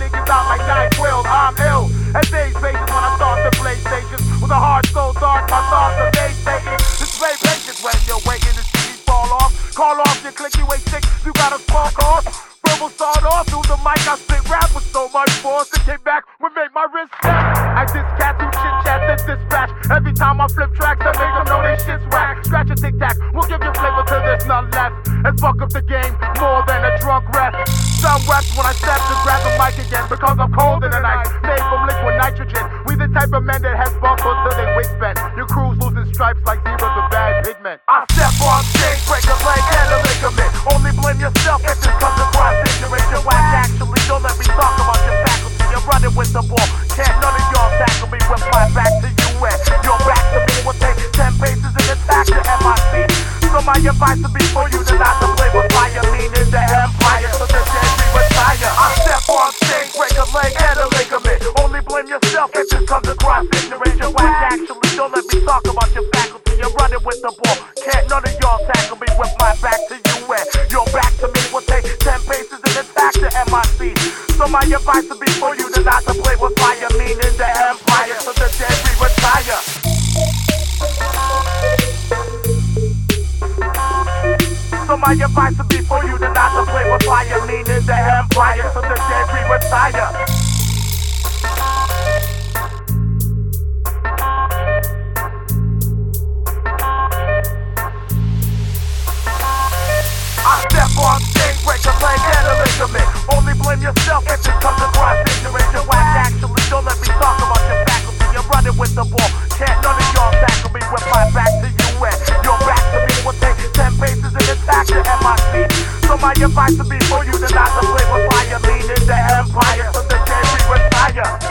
niggas out like nine twelve. I'm ill. At days basis when I start the PlayStation. with a heart so dark, my thoughts are day taking. Display patience when you're waking, the shitty fall off. Call off your clicky way six, you got a small off. Verbal start off through the mic, I spit rap with so much force. It came back and made my wrist snap. I just cat through chit chat then dispatch. Every time I flip tracks, I make them know they shit's whack. Scratch a tic tac, we'll give you flavor till there's none left. And fuck up the game, reps when I step to grab the mic again because I'm cold in the night. Made from liquid nitrogen. We the type of men that has bump until they wigs bend. Your crew's losing stripes like zebras with bad pigment. I step on stage, break a leg and a ligament. Only blame yourself if this comes across ignorant. You're whack actually, don't let me talk about your faculty. You're running with the ball. Can't none of y'all tackle me my back to you and your back to me will take 10 paces and attack the MIC. So my advice would be for you yourself if this comes across ignorant. You're actually, don't let me talk about your faculty. You're running with the ball. Can't none of y'all tackle me with my back to you and your back to me will take 10 paces and attack the MIC. So my advice would be for you to not to play with fire, meaning the empire, so the dead we retire. So my advice would be for you to not to play with fire, meaning the empire, so the Only blame yourself if it comes across ignorant. Your ass actually, don't let me talk about your faculty. You're running with the ball. Can't none of y'all tackle me with my back to you and your back to me will take ten paces and attack the MIC. So my advice to be for you to not to play with fire, lean into empire, so the can't fire.